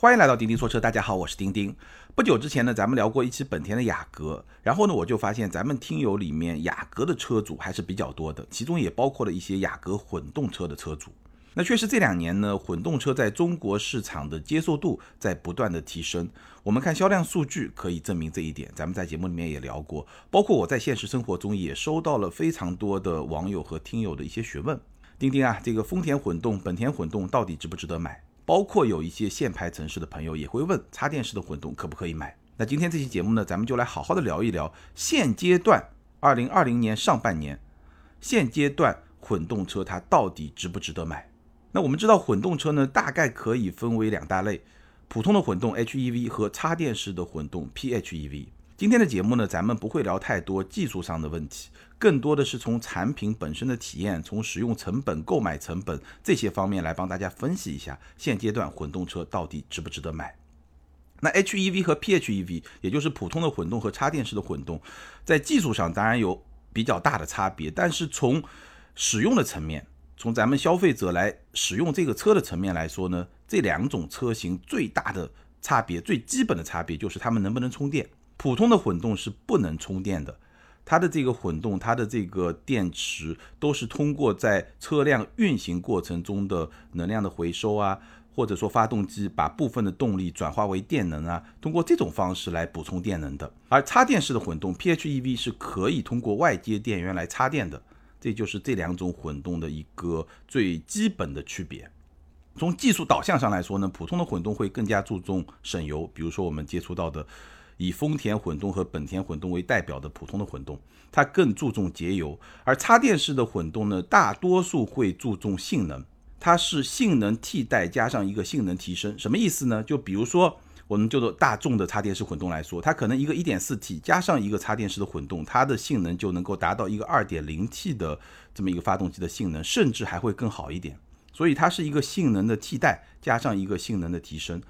欢迎来到钉钉说车，大家好，我是钉钉。不久之前呢，咱们聊过一期本田的雅阁，然后呢，我就发现咱们听友里面雅阁的车主还是比较多的，其中也包括了一些雅阁混动车的车主。那确实这两年呢，混动车在中国市场的接受度在不断的提升。我们看销量数据可以证明这一点。咱们在节目里面也聊过，包括我在现实生活中也收到了非常多的网友和听友的一些询问。钉钉啊，这个丰田混动、本田混动到底值不值得买？包括有一些限牌城市的朋友也会问，插电式的混动可不可以买？那今天这期节目呢，咱们就来好好的聊一聊现阶段二零二零年上半年现阶段混动车它到底值不值得买？那我们知道混动车呢，大概可以分为两大类，普通的混动 HEV 和插电式的混动 PHEV。今天的节目呢，咱们不会聊太多技术上的问题，更多的是从产品本身的体验、从使用成本、购买成本这些方面来帮大家分析一下现阶段混动车到底值不值得买。那 HEV 和 PHEV，也就是普通的混动和插电式的混动，在技术上当然有比较大的差别，但是从使用的层面，从咱们消费者来使用这个车的层面来说呢，这两种车型最大的差别、最基本的差别就是它们能不能充电。普通的混动是不能充电的，它的这个混动，它的这个电池都是通过在车辆运行过程中的能量的回收啊，或者说发动机把部分的动力转化为电能啊，通过这种方式来补充电能的。而插电式的混动 PHEV 是可以通过外接电源来插电的，这就是这两种混动的一个最基本的区别。从技术导向上来说呢，普通的混动会更加注重省油，比如说我们接触到的。以丰田混动和本田混动为代表的普通的混动，它更注重节油；而插电式的混动呢，大多数会注重性能，它是性能替代加上一个性能提升。什么意思呢？就比如说我们叫做大众的插电式混动来说，它可能一个 1.4T 加上一个插电式的混动，它的性能就能够达到一个 2.0T 的这么一个发动机的性能，甚至还会更好一点。所以它是一个性能的替代加上一个性能的提升。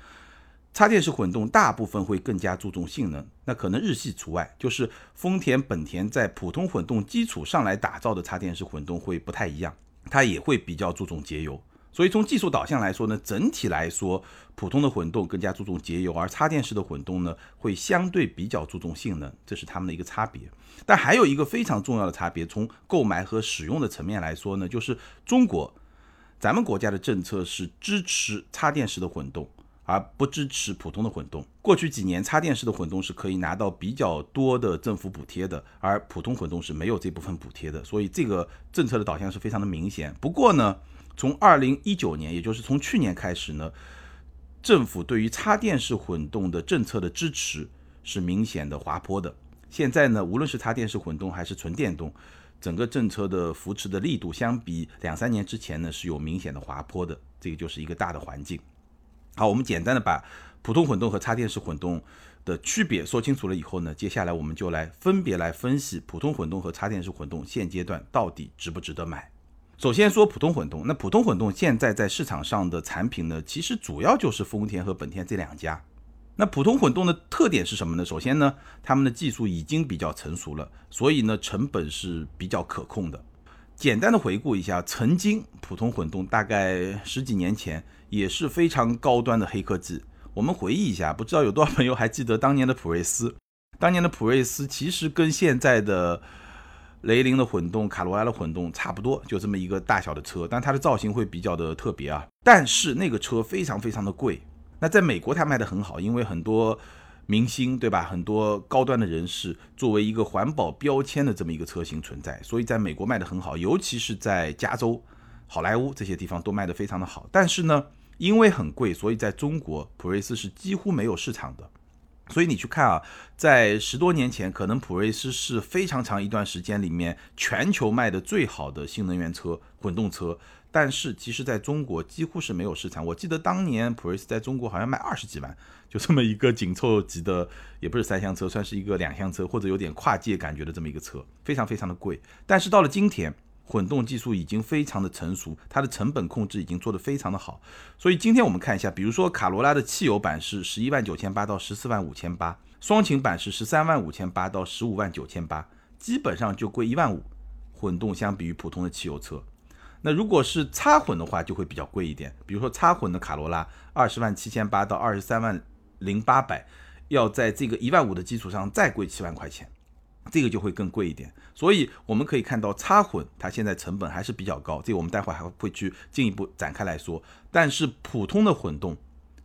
插电式混动大部分会更加注重性能，那可能日系除外，就是丰田、本田在普通混动基础上来打造的插电式混动会不太一样，它也会比较注重节油。所以从技术导向来说呢，整体来说，普通的混动更加注重节油，而插电式的混动呢会相对比较注重性能，这是它们的一个差别。但还有一个非常重要的差别，从购买和使用的层面来说呢，就是中国，咱们国家的政策是支持插电式的混动。而不支持普通的混动。过去几年，插电式的混动是可以拿到比较多的政府补贴的，而普通混动是没有这部分补贴的。所以这个政策的导向是非常的明显。不过呢，从二零一九年，也就是从去年开始呢，政府对于插电式混动的政策的支持是明显的滑坡的。现在呢，无论是插电式混动还是纯电动，整个政策的扶持的力度相比两三年之前呢是有明显的滑坡的。这个就是一个大的环境。好，我们简单的把普通混动和插电式混动的区别说清楚了以后呢，接下来我们就来分别来分析普通混动和插电式混动现阶段到底值不值得买。首先说普通混动，那普通混动现在在市场上的产品呢，其实主要就是丰田和本田这两家。那普通混动的特点是什么呢？首先呢，他们的技术已经比较成熟了，所以呢，成本是比较可控的。简单的回顾一下，曾经普通混动大概十几年前也是非常高端的黑科技。我们回忆一下，不知道有多少朋友还记得当年的普锐斯。当年的普锐斯其实跟现在的雷凌的混动、卡罗拉的混动差不多，就这么一个大小的车，但它的造型会比较的特别啊。但是那个车非常非常的贵。那在美国它卖的很好，因为很多。明星对吧？很多高端的人士作为一个环保标签的这么一个车型存在，所以在美国卖的很好，尤其是在加州、好莱坞这些地方都卖的非常的好。但是呢，因为很贵，所以在中国普锐斯是几乎没有市场的。所以你去看啊，在十多年前，可能普锐斯是非常长一段时间里面全球卖的最好的新能源车、混动车。但是其实在中国几乎是没有市场。我记得当年普锐斯在中国好像卖二十几万，就这么一个紧凑级的，也不是三厢车，算是一个两厢车或者有点跨界感觉的这么一个车，非常非常的贵。但是到了今天，混动技术已经非常的成熟，它的成本控制已经做得非常的好。所以今天我们看一下，比如说卡罗拉的汽油版是十一万九千八到十四万五千八，双擎版是十三万五千八到十五万九千八，基本上就贵一万五。混动相比于普通的汽油车。那如果是插混的话，就会比较贵一点。比如说插混的卡罗拉，二十万七千八到二十三万零八百，要在这个一万五的基础上再贵七万块钱，这个就会更贵一点。所以我们可以看到，插混它现在成本还是比较高，这个我们待会还会去进一步展开来说。但是普通的混动，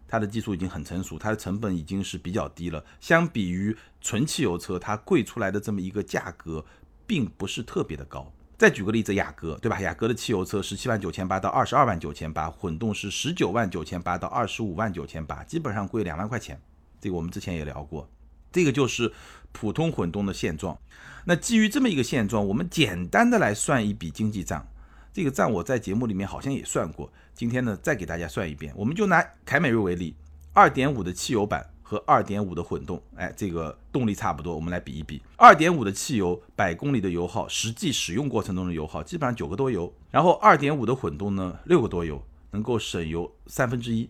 它的技术已经很成熟，它的成本已经是比较低了。相比于纯汽油车，它贵出来的这么一个价格，并不是特别的高。再举个例子，雅阁对吧？雅阁的汽油车十七万九千八到二十二万九千八，混动是十九万九千八到二十五万九千八，基本上贵两万块钱。这个我们之前也聊过，这个就是普通混动的现状。那基于这么一个现状，我们简单的来算一笔经济账。这个账我在节目里面好像也算过，今天呢再给大家算一遍。我们就拿凯美瑞为例，二点五的汽油版。和二点五的混动，哎，这个动力差不多，我们来比一比。二点五的汽油百公里的油耗，实际使用过程中的油耗基本上九个多油，然后二点五的混动呢六个多油，能够省油三分之一。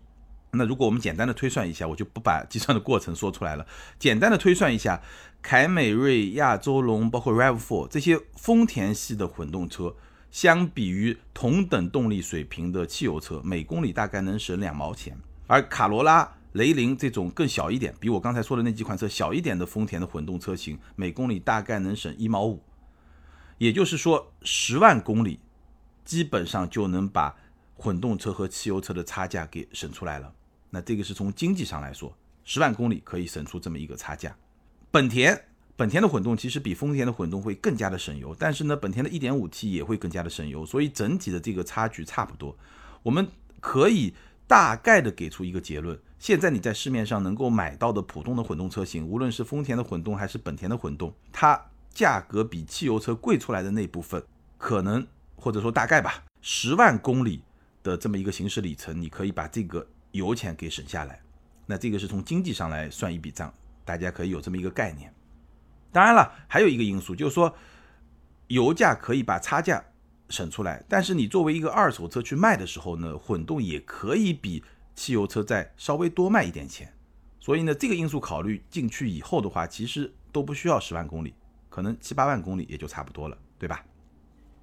那如果我们简单的推算一下，我就不把计算的过程说出来了。简单的推算一下，凯美瑞、亚洲龙，包括 Rav4 这些丰田系的混动车，相比于同等动力水平的汽油车，每公里大概能省两毛钱，而卡罗拉。雷凌这种更小一点，比我刚才说的那几款车小一点的丰田的混动车型，每公里大概能省一毛五，也就是说十万公里，基本上就能把混动车和汽油车的差价给省出来了。那这个是从经济上来说，十万公里可以省出这么一个差价。本田，本田的混动其实比丰田的混动会更加的省油，但是呢，本田的 1.5T 也会更加的省油，所以整体的这个差距差不多。我们可以大概的给出一个结论。现在你在市面上能够买到的普通的混动车型，无论是丰田的混动还是本田的混动，它价格比汽油车贵出来的那部分，可能或者说大概吧，十万公里的这么一个行驶里程，你可以把这个油钱给省下来。那这个是从经济上来算一笔账，大家可以有这么一个概念。当然了，还有一个因素就是说，油价可以把差价省出来，但是你作为一个二手车去卖的时候呢，混动也可以比。汽油车再稍微多卖一点钱，所以呢，这个因素考虑进去以后的话，其实都不需要十万公里，可能七八万公里也就差不多了，对吧？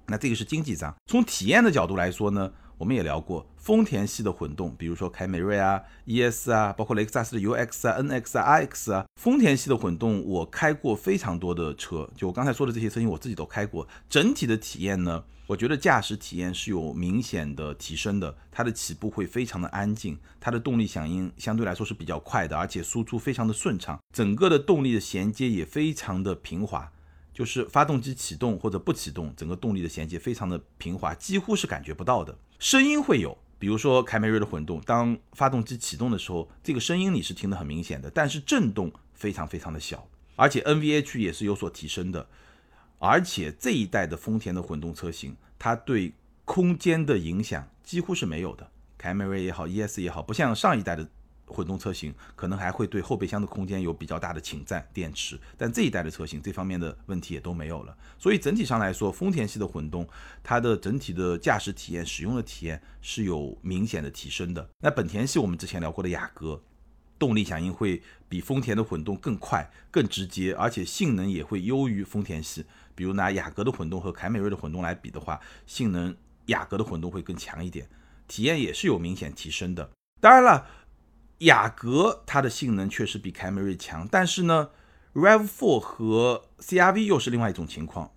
那这个是经济上，从体验的角度来说呢？我们也聊过丰田系的混动，比如说凯美瑞啊、ES 啊，包括雷克萨斯的 UX 啊、NX 啊、RX 啊。丰田系的混动我开过非常多的车，就我刚才说的这些车型，我自己都开过。整体的体验呢，我觉得驾驶体验是有明显的提升的。它的起步会非常的安静，它的动力响应相对来说是比较快的，而且输出非常的顺畅，整个的动力的衔接也非常的平滑。就是发动机启动或者不启动，整个动力的衔接非常的平滑，几乎是感觉不到的。声音会有，比如说凯美瑞的混动，当发动机启动的时候，这个声音你是听得很明显的，但是震动非常非常的小，而且 NVH 也是有所提升的。而且这一代的丰田的混动车型，它对空间的影响几乎是没有的。凯美瑞也好，ES 也好，不像上一代的。混动车型可能还会对后备箱的空间有比较大的侵占，电池，但这一代的车型这方面的问题也都没有了。所以整体上来说，丰田系的混动，它的整体的驾驶体验、使用的体验是有明显的提升的。那本田系我们之前聊过的雅阁，动力响应会比丰田的混动更快、更直接，而且性能也会优于丰田系。比如拿雅阁的混动和凯美瑞的混动来比的话，性能雅阁的混动会更强一点，体验也是有明显提升的。当然了。雅阁它的性能确实比凯美瑞强，但是呢，Rav4 和 CRV 又是另外一种情况，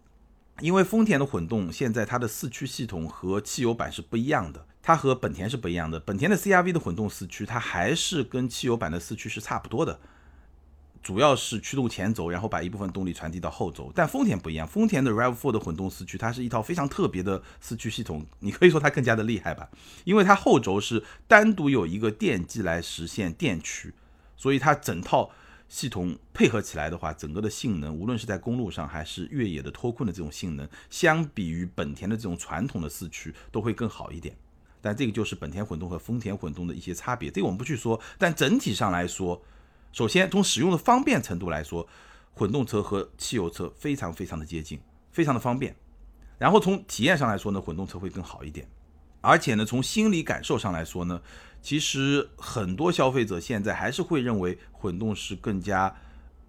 因为丰田的混动现在它的四驱系统和汽油版是不一样的，它和本田是不一样的。本田的 CRV 的混动四驱，它还是跟汽油版的四驱是差不多的。主要是驱动前轴，然后把一部分动力传递到后轴。但丰田不一样，丰田的 Rav4 的混动四驱，它是一套非常特别的四驱系统。你可以说它更加的厉害吧，因为它后轴是单独有一个电机来实现电驱，所以它整套系统配合起来的话，整个的性能，无论是在公路上还是越野的脱困的这种性能，相比于本田的这种传统的四驱都会更好一点。但这个就是本田混动和丰田混动的一些差别，这个我们不去说。但整体上来说，首先，从使用的方便程度来说，混动车和汽油车非常非常的接近，非常的方便。然后从体验上来说呢，混动车会更好一点。而且呢，从心理感受上来说呢，其实很多消费者现在还是会认为混动是更加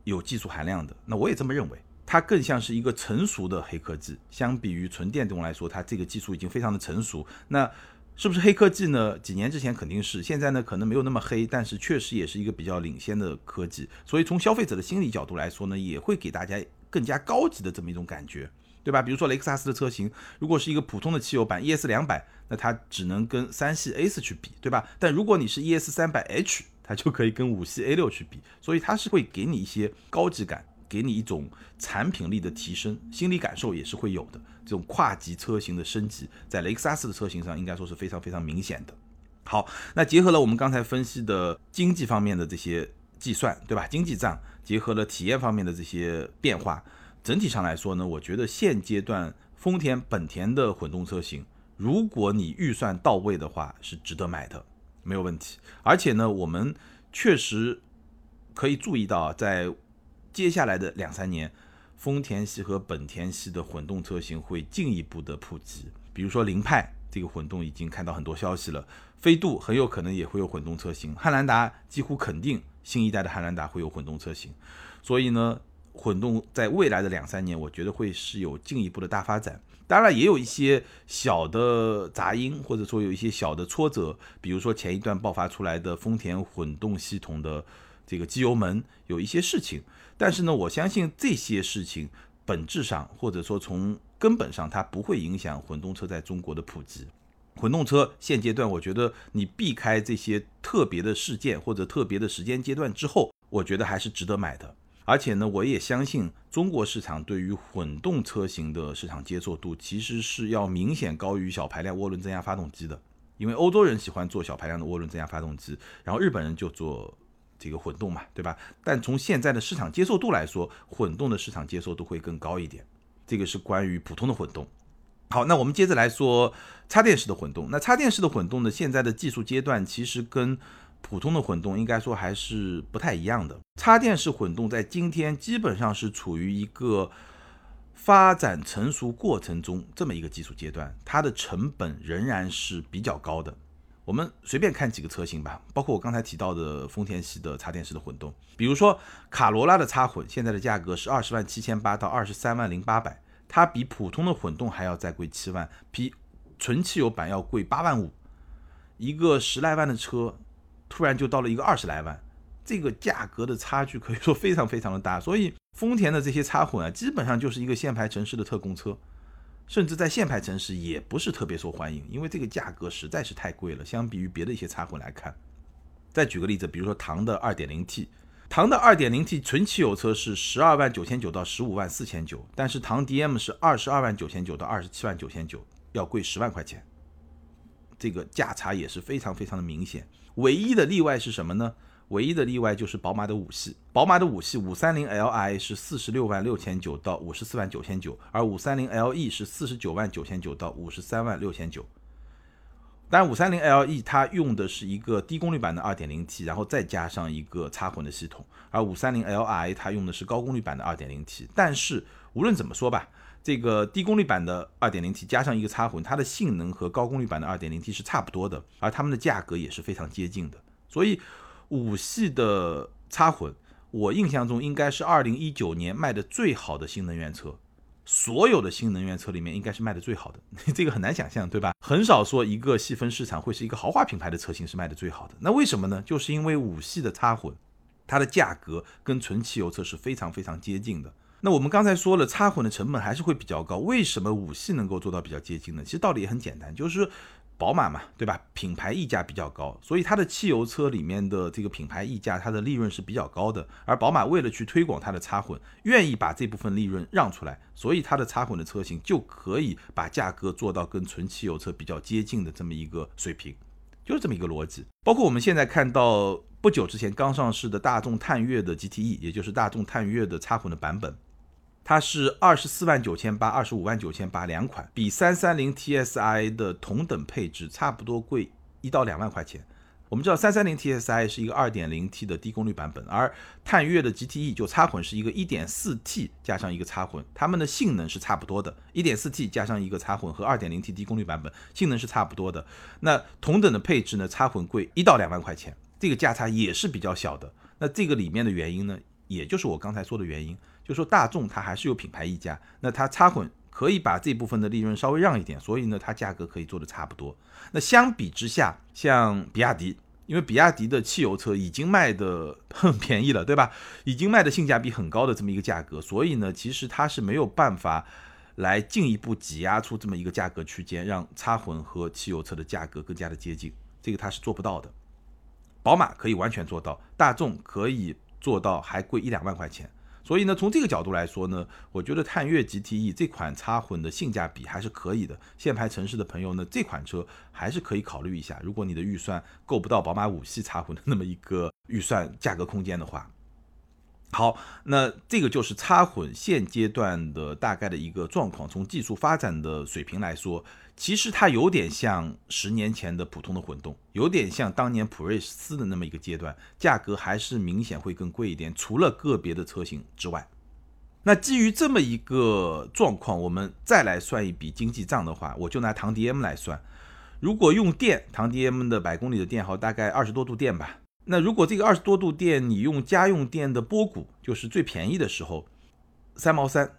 有技术含量的。那我也这么认为，它更像是一个成熟的黑科技。相比于纯电动来说，它这个技术已经非常的成熟。那是不是黑科技呢？几年之前肯定是，现在呢可能没有那么黑，但是确实也是一个比较领先的科技。所以从消费者的心理角度来说呢，也会给大家更加高级的这么一种感觉，对吧？比如说雷克萨斯的车型，如果是一个普通的汽油版 ES 两百，那它只能跟三系 A 四去比，对吧？但如果你是 ES 三百 H，它就可以跟五系 A 六去比，所以它是会给你一些高级感。给你一种产品力的提升，心理感受也是会有的。这种跨级车型的升级，在雷克萨斯的车型上应该说是非常非常明显的。好，那结合了我们刚才分析的经济方面的这些计算，对吧？经济账结合了体验方面的这些变化，整体上来说呢，我觉得现阶段丰田、本田的混动车型，如果你预算到位的话，是值得买的，没有问题。而且呢，我们确实可以注意到在。接下来的两三年，丰田系和本田系的混动车型会进一步的普及。比如说凌派这个混动已经看到很多消息了，飞度很有可能也会有混动车型，汉兰达几乎肯定新一代的汉兰达会有混动车型。所以呢，混动在未来的两三年，我觉得会是有进一步的大发展。当然也有一些小的杂音，或者说有一些小的挫折，比如说前一段爆发出来的丰田混动系统的这个机油门有一些事情。但是呢，我相信这些事情本质上或者说从根本上，它不会影响混动车在中国的普及。混动车现阶段，我觉得你避开这些特别的事件或者特别的时间阶段之后，我觉得还是值得买的。而且呢，我也相信中国市场对于混动车型的市场接受度，其实是要明显高于小排量涡轮增压发动机的。因为欧洲人喜欢做小排量的涡轮增压发动机，然后日本人就做。这个混动嘛，对吧？但从现在的市场接受度来说，混动的市场接受度会更高一点。这个是关于普通的混动。好，那我们接着来说插电式的混动。那插电式的混动呢，现在的技术阶段其实跟普通的混动应该说还是不太一样的。插电式混动在今天基本上是处于一个发展成熟过程中这么一个技术阶段，它的成本仍然是比较高的。我们随便看几个车型吧，包括我刚才提到的丰田系的插电式的混动，比如说卡罗拉的插混，现在的价格是二十万七千八到二十三万零八百，它比普通的混动还要再贵七万，比纯汽油版要贵八万五，一个十来万的车，突然就到了一个二十来万，这个价格的差距可以说非常非常的大，所以丰田的这些插混啊，基本上就是一个限牌城市的特供车。甚至在限牌城市也不是特别受欢迎，因为这个价格实在是太贵了。相比于别的一些插混来看，再举个例子，比如说唐的 2.0T，唐的 2.0T 纯汽油车是十二万九千九到十五万四千九，但是唐 DM 是二十二万九千九到二十七万九千九，要贵十万块钱，这个价差也是非常非常的明显。唯一的例外是什么呢？唯一的例外就是宝马的五系，宝马的五系五三零 Li 是四十六万六千九到五十四万九千九，而五三零 LE 是四十九万九千九到五十三万六千九。当然，五三零 LE 它用的是一个低功率版的二点零 T，然后再加上一个插混的系统，而五三零 Li 它用的是高功率版的二点零 T。但是无论怎么说吧，这个低功率版的二点零 T 加上一个插混，它的性能和高功率版的二点零 T 是差不多的，而它们的价格也是非常接近的，所以。五系的插混，我印象中应该是二零一九年卖的最好的新能源车，所有的新能源车里面应该是卖的最好的，这个很难想象，对吧？很少说一个细分市场会是一个豪华品牌的车型是卖的最好的，那为什么呢？就是因为五系的插混，它的价格跟纯汽油车是非常非常接近的。那我们刚才说了，插混的成本还是会比较高，为什么五系能够做到比较接近呢？其实道理也很简单，就是。宝马嘛，对吧？品牌溢价比较高，所以它的汽油车里面的这个品牌溢价，它的利润是比较高的。而宝马为了去推广它的插混，愿意把这部分利润让出来，所以它的插混的车型就可以把价格做到跟纯汽油车比较接近的这么一个水平，就是这么一个逻辑。包括我们现在看到不久之前刚上市的大众探岳的 GTE，也就是大众探岳的插混的版本。它是二十四万九千八，二十五万九千八两款，比三三零 TSI 的同等配置差不多贵一到两万块钱。我们知道三三零 TSI 是一个二点零 T 的低功率版本，而探岳的 GTE 就插混是一个一点四 T 加上一个插混，它们的性能是差不多的，一点四 T 加上一个插混和二点零 T 低功率版本性能是差不多的。那同等的配置呢，插混贵一到两万块钱，这个价差也是比较小的。那这个里面的原因呢，也就是我刚才说的原因。就说大众它还是有品牌溢价，那它插混可以把这部分的利润稍微让一点，所以呢，它价格可以做的差不多。那相比之下，像比亚迪，因为比亚迪的汽油车已经卖的 很便宜了，对吧？已经卖的性价比很高的这么一个价格，所以呢，其实它是没有办法来进一步挤压出这么一个价格区间，让插混和汽油车的价格更加的接近，这个它是做不到的。宝马可以完全做到，大众可以。做到还贵一两万块钱，所以呢，从这个角度来说呢，我觉得探岳 GTE 这款插混的性价比还是可以的。限牌城市的朋友呢，这款车还是可以考虑一下。如果你的预算够不到宝马五系插混的那么一个预算价格空间的话。好，那这个就是插混现阶段的大概的一个状况。从技术发展的水平来说，其实它有点像十年前的普通的混动，有点像当年普锐斯的那么一个阶段，价格还是明显会更贵一点。除了个别的车型之外，那基于这么一个状况，我们再来算一笔经济账的话，我就拿唐 DM 来算。如果用电，唐 DM 的百公里的电耗大概二十多度电吧。那如果这个二十多度电，你用家用电的波谷，就是最便宜的时候，三毛三，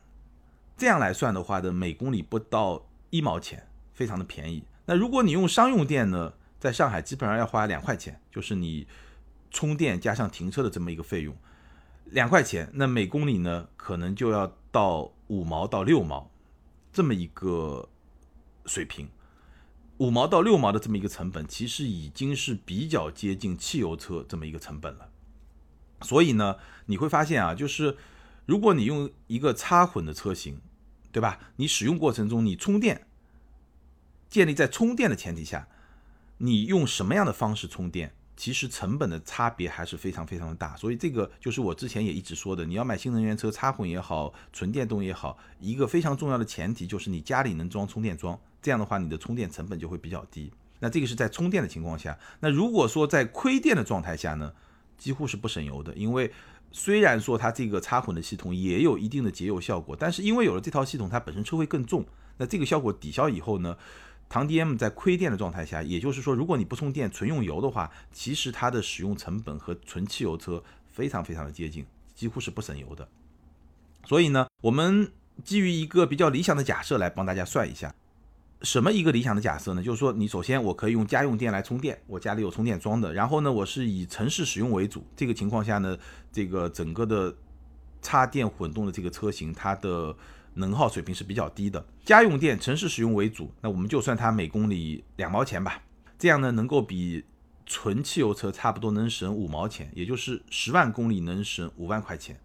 这样来算的话的每公里不到一毛钱，非常的便宜。那如果你用商用电呢，在上海基本上要花两块钱，就是你充电加上停车的这么一个费用，两块钱，那每公里呢可能就要到五毛到六毛这么一个水平。五毛到六毛的这么一个成本，其实已经是比较接近汽油车这么一个成本了。所以呢，你会发现啊，就是如果你用一个插混的车型，对吧？你使用过程中你充电，建立在充电的前提下，你用什么样的方式充电？其实成本的差别还是非常非常的大，所以这个就是我之前也一直说的，你要买新能源车插混也好，纯电动也好，一个非常重要的前提就是你家里能装充电桩，这样的话你的充电成本就会比较低。那这个是在充电的情况下，那如果说在亏电的状态下呢，几乎是不省油的，因为虽然说它这个插混的系统也有一定的节油效果，但是因为有了这套系统，它本身车会更重，那这个效果抵消以后呢？唐 DM 在亏电的状态下，也就是说，如果你不充电，纯用油的话，其实它的使用成本和纯汽油车非常非常的接近，几乎是不省油的。所以呢，我们基于一个比较理想的假设来帮大家算一下，什么一个理想的假设呢？就是说，你首先我可以用家用电来充电，我家里有充电桩的，然后呢，我是以城市使用为主，这个情况下呢，这个整个的插电混动的这个车型，它的。能耗水平是比较低的，家用电城市使用为主，那我们就算它每公里两毛钱吧，这样呢能够比纯汽油车差不多能省五毛钱，也就是十万公里能省五万块钱，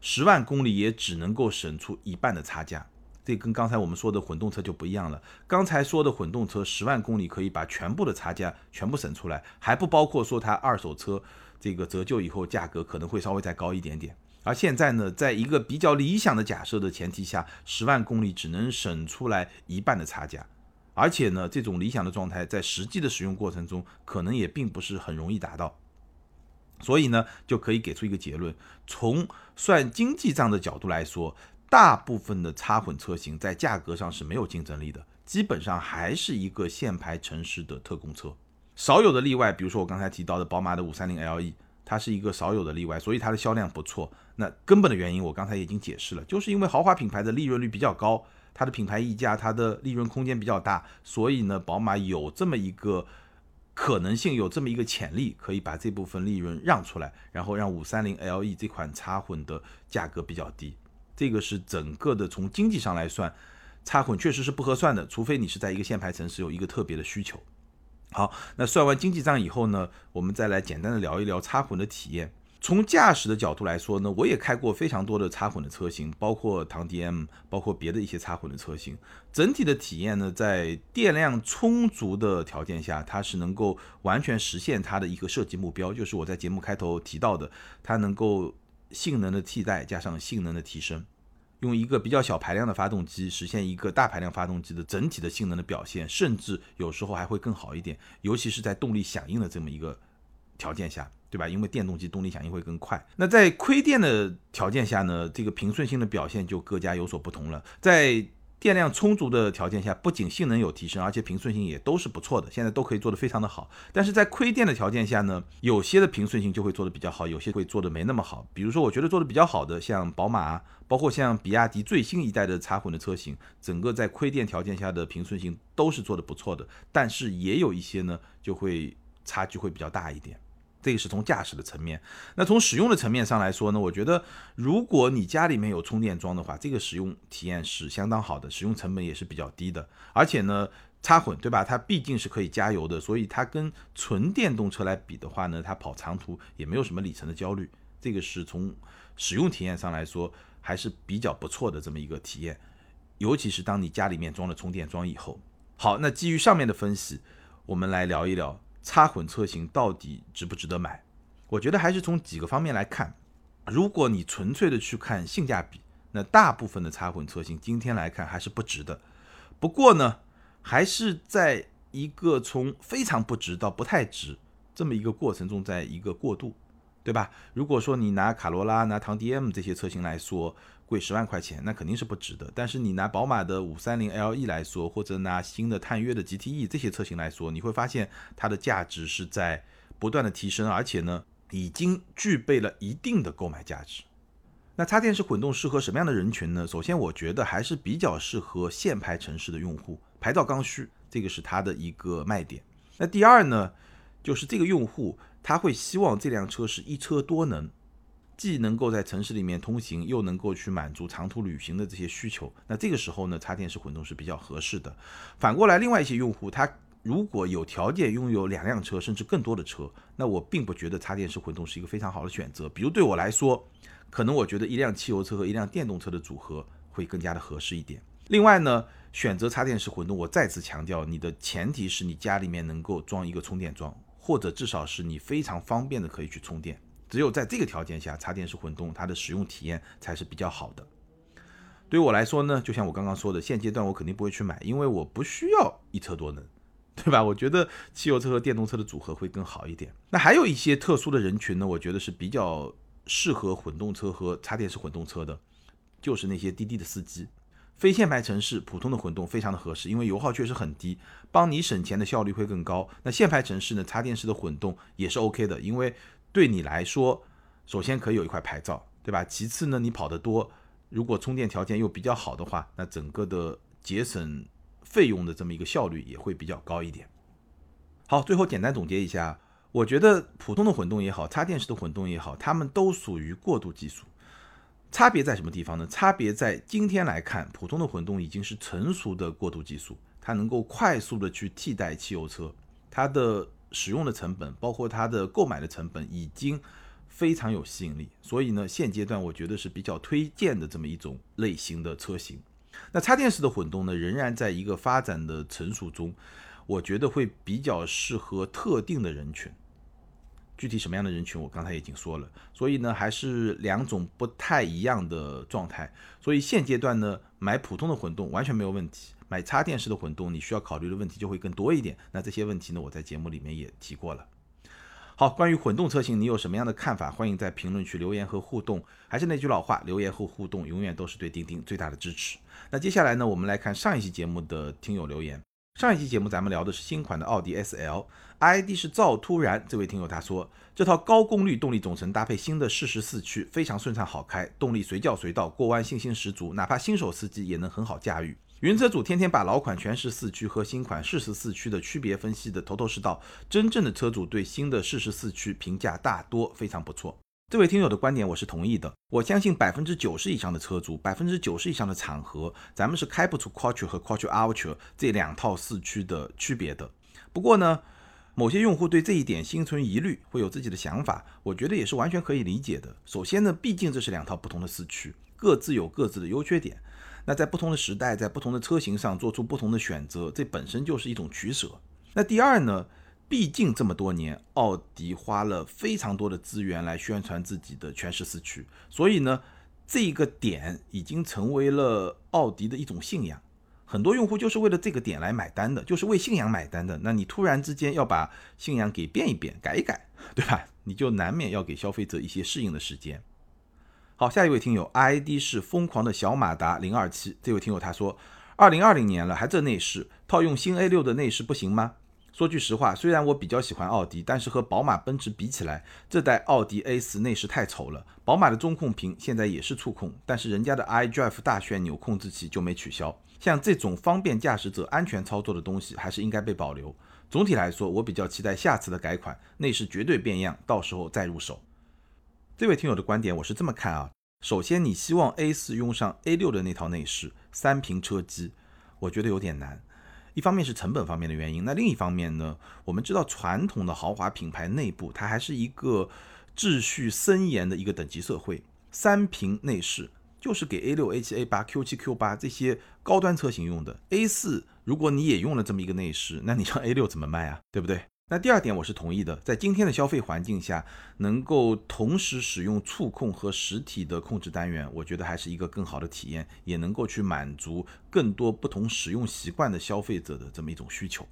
十万公里也只能够省出一半的差价，这跟刚才我们说的混动车就不一样了。刚才说的混动车十万公里可以把全部的差价全部省出来，还不包括说它二手车这个折旧以后价格可能会稍微再高一点点。而现在呢，在一个比较理想的假设的前提下，十万公里只能省出来一半的差价，而且呢，这种理想的状态在实际的使用过程中，可能也并不是很容易达到。所以呢，就可以给出一个结论：从算经济账的角度来说，大部分的插混车型在价格上是没有竞争力的，基本上还是一个限牌城市的特供车。少有的例外，比如说我刚才提到的宝马的五三零 LE。它是一个少有的例外，所以它的销量不错。那根本的原因我刚才已经解释了，就是因为豪华品牌的利润率比较高，它的品牌溢价，它的利润空间比较大，所以呢，宝马有这么一个可能性，有这么一个潜力，可以把这部分利润让出来，然后让五三零 LE 这款插混的价格比较低。这个是整个的从经济上来算，插混确实是不合算的，除非你是在一个限牌城市有一个特别的需求。好，那算完经济账以后呢，我们再来简单的聊一聊插混的体验。从驾驶的角度来说呢，我也开过非常多的插混的车型，包括唐 DM，包括别的一些插混的车型。整体的体验呢，在电量充足的条件下，它是能够完全实现它的一个设计目标，就是我在节目开头提到的，它能够性能的替代加上性能的提升。用一个比较小排量的发动机实现一个大排量发动机的整体的性能的表现，甚至有时候还会更好一点，尤其是在动力响应的这么一个条件下，对吧？因为电动机动力响应会更快。那在亏电的条件下呢，这个平顺性的表现就各家有所不同了。在电量充足的条件下，不仅性能有提升，而且平顺性也都是不错的，现在都可以做得非常的好。但是在亏电的条件下呢，有些的平顺性就会做得比较好，有些会做得没那么好。比如说，我觉得做得比较好的，像宝马，包括像比亚迪最新一代的插混的车型，整个在亏电条件下的平顺性都是做得不错的。但是也有一些呢，就会差距会比较大一点。这个是从驾驶的层面，那从使用的层面上来说呢，我觉得如果你家里面有充电桩的话，这个使用体验是相当好的，使用成本也是比较低的，而且呢，插混对吧？它毕竟是可以加油的，所以它跟纯电动车来比的话呢，它跑长途也没有什么里程的焦虑，这个是从使用体验上来说还是比较不错的这么一个体验，尤其是当你家里面装了充电桩以后。好，那基于上面的分析，我们来聊一聊。插混车型到底值不值得买？我觉得还是从几个方面来看。如果你纯粹的去看性价比，那大部分的插混车型今天来看还是不值的。不过呢，还是在一个从非常不值到不太值这么一个过程中，在一个过渡，对吧？如果说你拿卡罗拉、拿唐 DM 这些车型来说，贵十万块钱，那肯定是不值得。但是你拿宝马的五三零 LE 来说，或者拿新的探岳的 GTE 这些车型来说，你会发现它的价值是在不断的提升，而且呢，已经具备了一定的购买价值。那插电式混动适合什么样的人群呢？首先，我觉得还是比较适合限牌城市的用户，牌照刚需，这个是它的一个卖点。那第二呢，就是这个用户他会希望这辆车是一车多能。既能够在城市里面通行，又能够去满足长途旅行的这些需求，那这个时候呢，插电式混动是比较合适的。反过来，另外一些用户，他如果有条件拥有两辆车甚至更多的车，那我并不觉得插电式混动是一个非常好的选择。比如对我来说，可能我觉得一辆汽油车和一辆电动车的组合会更加的合适一点。另外呢，选择插电式混动，我再次强调，你的前提是你家里面能够装一个充电桩，或者至少是你非常方便的可以去充电。只有在这个条件下，插电式混动它的使用体验才是比较好的。对我来说呢，就像我刚刚说的，现阶段我肯定不会去买，因为我不需要一车多能，对吧？我觉得汽油车和电动车的组合会更好一点。那还有一些特殊的人群呢，我觉得是比较适合混动车和插电式混动车的，就是那些滴滴的司机。非限牌城市普通的混动非常的合适，因为油耗确实很低，帮你省钱的效率会更高。那限牌城市呢，插电式的混动也是 OK 的，因为对你来说，首先可以有一块牌照，对吧？其次呢，你跑得多，如果充电条件又比较好的话，那整个的节省费用的这么一个效率也会比较高一点。好，最后简单总结一下，我觉得普通的混动也好，插电式的混动也好，它们都属于过渡技术。差别在什么地方呢？差别在今天来看，普通的混动已经是成熟的过渡技术，它能够快速的去替代汽油车，它的。使用的成本，包括它的购买的成本，已经非常有吸引力。所以呢，现阶段我觉得是比较推荐的这么一种类型的车型。那插电式的混动呢，仍然在一个发展的成熟中，我觉得会比较适合特定的人群。具体什么样的人群，我刚才已经说了。所以呢，还是两种不太一样的状态。所以现阶段呢，买普通的混动完全没有问题。买插电式的混动，你需要考虑的问题就会更多一点。那这些问题呢，我在节目里面也提过了。好，关于混动车型，你有什么样的看法？欢迎在评论区留言和互动。还是那句老话，留言和互动永远都是对钉钉最大的支持。那接下来呢，我们来看上一期节目的听友留言。上一期节目咱们聊的是新款的奥迪 S L，ID 是赵突然，这位听友他说，这套高功率动力总成搭配新的适时四驱，非常顺畅好开，动力随叫随到，过弯信心十足，哪怕新手司机也能很好驾驭。云车主天天把老款全时四驱和新款适时四驱的区别分析的头头是道，真正的车主对新的适时四驱评价大多非常不错。这位听友的观点我是同意的，我相信百分之九十以上的车主，百分之九十以上的场合，咱们是开不出 Quattro 和 Quattro Ultra 这两套四驱的区别的。不过呢，某些用户对这一点心存疑虑，会有自己的想法，我觉得也是完全可以理解的。首先呢，毕竟这是两套不同的四驱，各自有各自的优缺点。那在不同的时代，在不同的车型上做出不同的选择，这本身就是一种取舍。那第二呢？毕竟这么多年，奥迪花了非常多的资源来宣传自己的全时四驱，所以呢，这个点已经成为了奥迪的一种信仰。很多用户就是为了这个点来买单的，就是为信仰买单的。那你突然之间要把信仰给变一变、改一改，对吧？你就难免要给消费者一些适应的时间。好，下一位听友，ID 是疯狂的小马达零二七。这位听友他说，二零二零年了，还这内饰，套用新 A 六的内饰不行吗？说句实话，虽然我比较喜欢奥迪，但是和宝马、奔驰比起来，这代奥迪 A 四内饰太丑了。宝马的中控屏现在也是触控，但是人家的 iDrive 大旋钮控制器就没取消。像这种方便驾驶者安全操作的东西，还是应该被保留。总体来说，我比较期待下次的改款，内饰绝对变样，到时候再入手。这位听友的观点我是这么看啊，首先你希望 A 四用上 A 六的那套内饰，三屏车机，我觉得有点难。一方面是成本方面的原因，那另一方面呢？我们知道传统的豪华品牌内部，它还是一个秩序森严的一个等级社会。三屏内饰就是给 A 六、A 七、A 八、Q 七、Q 八这些高端车型用的。A 四如果你也用了这么一个内饰，那你让 A 六怎么卖啊？对不对？那第二点我是同意的，在今天的消费环境下，能够同时使用触控和实体的控制单元，我觉得还是一个更好的体验，也能够去满足更多不同使用习惯的消费者的这么一种需求。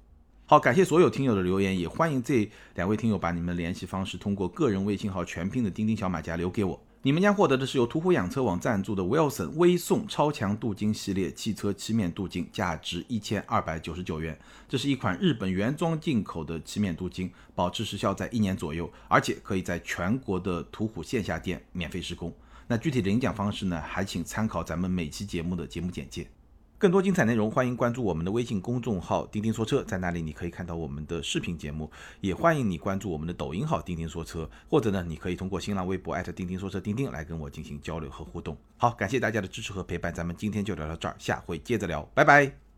好，感谢所有听友的留言，也欢迎这两位听友把你们联系方式通过个人微信号全拼的钉钉小马甲留给我。你们将获得的是由途虎养车网赞助的 Wilson 微送超强镀金系列汽车漆面镀金，价值一千二百九十九元。这是一款日本原装进口的漆面镀金，保持时效在一年左右，而且可以在全国的途虎线下店免费施工。那具体的领奖方式呢？还请参考咱们每期节目的节目简介。更多精彩内容，欢迎关注我们的微信公众号“钉钉说车”，在那里你可以看到我们的视频节目，也欢迎你关注我们的抖音号“钉钉说车”，或者呢，你可以通过新浪微博钉钉说车钉钉来跟我进行交流和互动。好，感谢大家的支持和陪伴，咱们今天就聊到这儿，下回接着聊，拜拜。